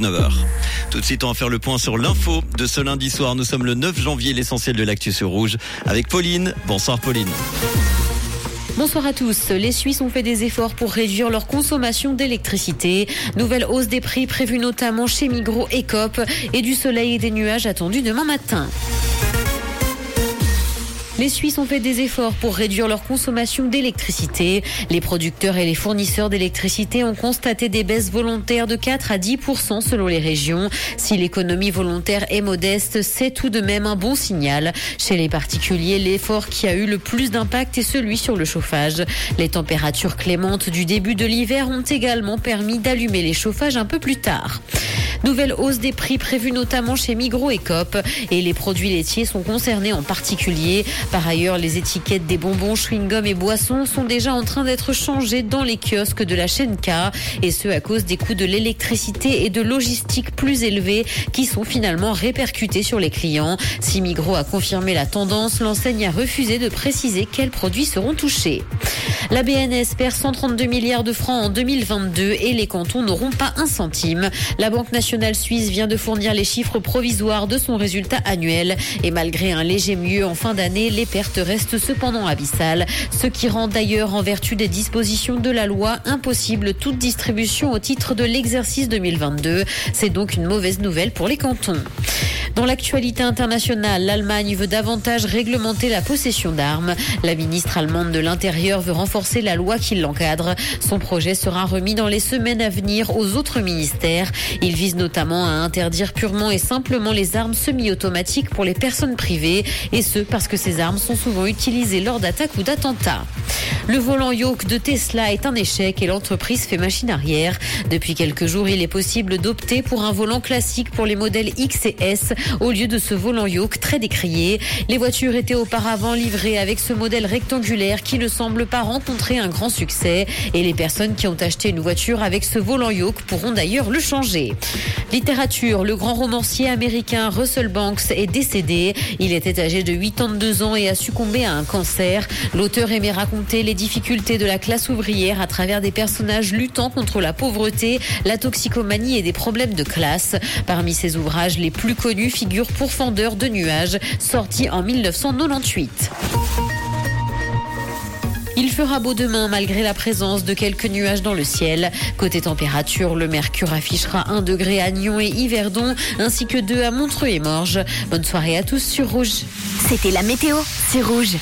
9h. Tout de suite, on va faire le point sur l'info de ce lundi soir. Nous sommes le 9 janvier, l'essentiel de l'actu sur rouge avec Pauline. Bonsoir Pauline. Bonsoir à tous. Les Suisses ont fait des efforts pour réduire leur consommation d'électricité. Nouvelle hausse des prix prévue notamment chez Migros et Coop et du soleil et des nuages attendus demain matin. Les Suisses ont fait des efforts pour réduire leur consommation d'électricité. Les producteurs et les fournisseurs d'électricité ont constaté des baisses volontaires de 4 à 10% selon les régions. Si l'économie volontaire est modeste, c'est tout de même un bon signal. Chez les particuliers, l'effort qui a eu le plus d'impact est celui sur le chauffage. Les températures clémentes du début de l'hiver ont également permis d'allumer les chauffages un peu plus tard. Nouvelle hausse des prix prévue notamment chez Migros et Coop et les produits laitiers sont concernés en particulier. Par ailleurs, les étiquettes des bonbons, chewing-gum et boissons sont déjà en train d'être changées dans les kiosques de la chaîne K et ce à cause des coûts de l'électricité et de logistique plus élevés qui sont finalement répercutés sur les clients. Si Migros a confirmé la tendance, l'enseigne a refusé de préciser quels produits seront touchés. La BNS perd 132 milliards de francs en 2022 et les cantons n'auront pas un centime. La Banque nationale suisse vient de fournir les chiffres provisoires de son résultat annuel et malgré un léger mieux en fin d'année, les pertes restent cependant abyssales, ce qui rend d'ailleurs en vertu des dispositions de la loi impossible toute distribution au titre de l'exercice 2022. C'est donc une mauvaise nouvelle pour les cantons. Dans l'actualité internationale, l'Allemagne veut davantage réglementer la possession d'armes. La ministre allemande de l'Intérieur veut renforcer la loi qui l'encadre. Son projet sera remis dans les semaines à venir aux autres ministères. Il vise notamment à interdire purement et simplement les armes semi-automatiques pour les personnes privées, et ce parce que ces armes sont souvent utilisées lors d'attaques ou d'attentats. Le volant yoke de Tesla est un échec et l'entreprise fait machine arrière. Depuis quelques jours, il est possible d'opter pour un volant classique pour les modèles X et S au lieu de ce volant yoke très décrié. Les voitures étaient auparavant livrées avec ce modèle rectangulaire qui ne semble pas rencontrer un grand succès et les personnes qui ont acheté une voiture avec ce volant yoke pourront d'ailleurs le changer. Littérature, le grand romancier américain Russell Banks est décédé. Il était âgé de 82 ans et a succombé à un cancer. L'auteur aimait raconter les difficultés de la classe ouvrière à travers des personnages luttant contre la pauvreté, la toxicomanie et des problèmes de classe. Parmi ses ouvrages les plus connus figure Pourfendeur de nuages, sorti en 1998. Il fera beau demain malgré la présence de quelques nuages dans le ciel. Côté température, le mercure affichera 1 degré à Nyon et Yverdon, ainsi que 2 à Montreux et Morges. Bonne soirée à tous sur Rouge. C'était la météo, c'est Rouge.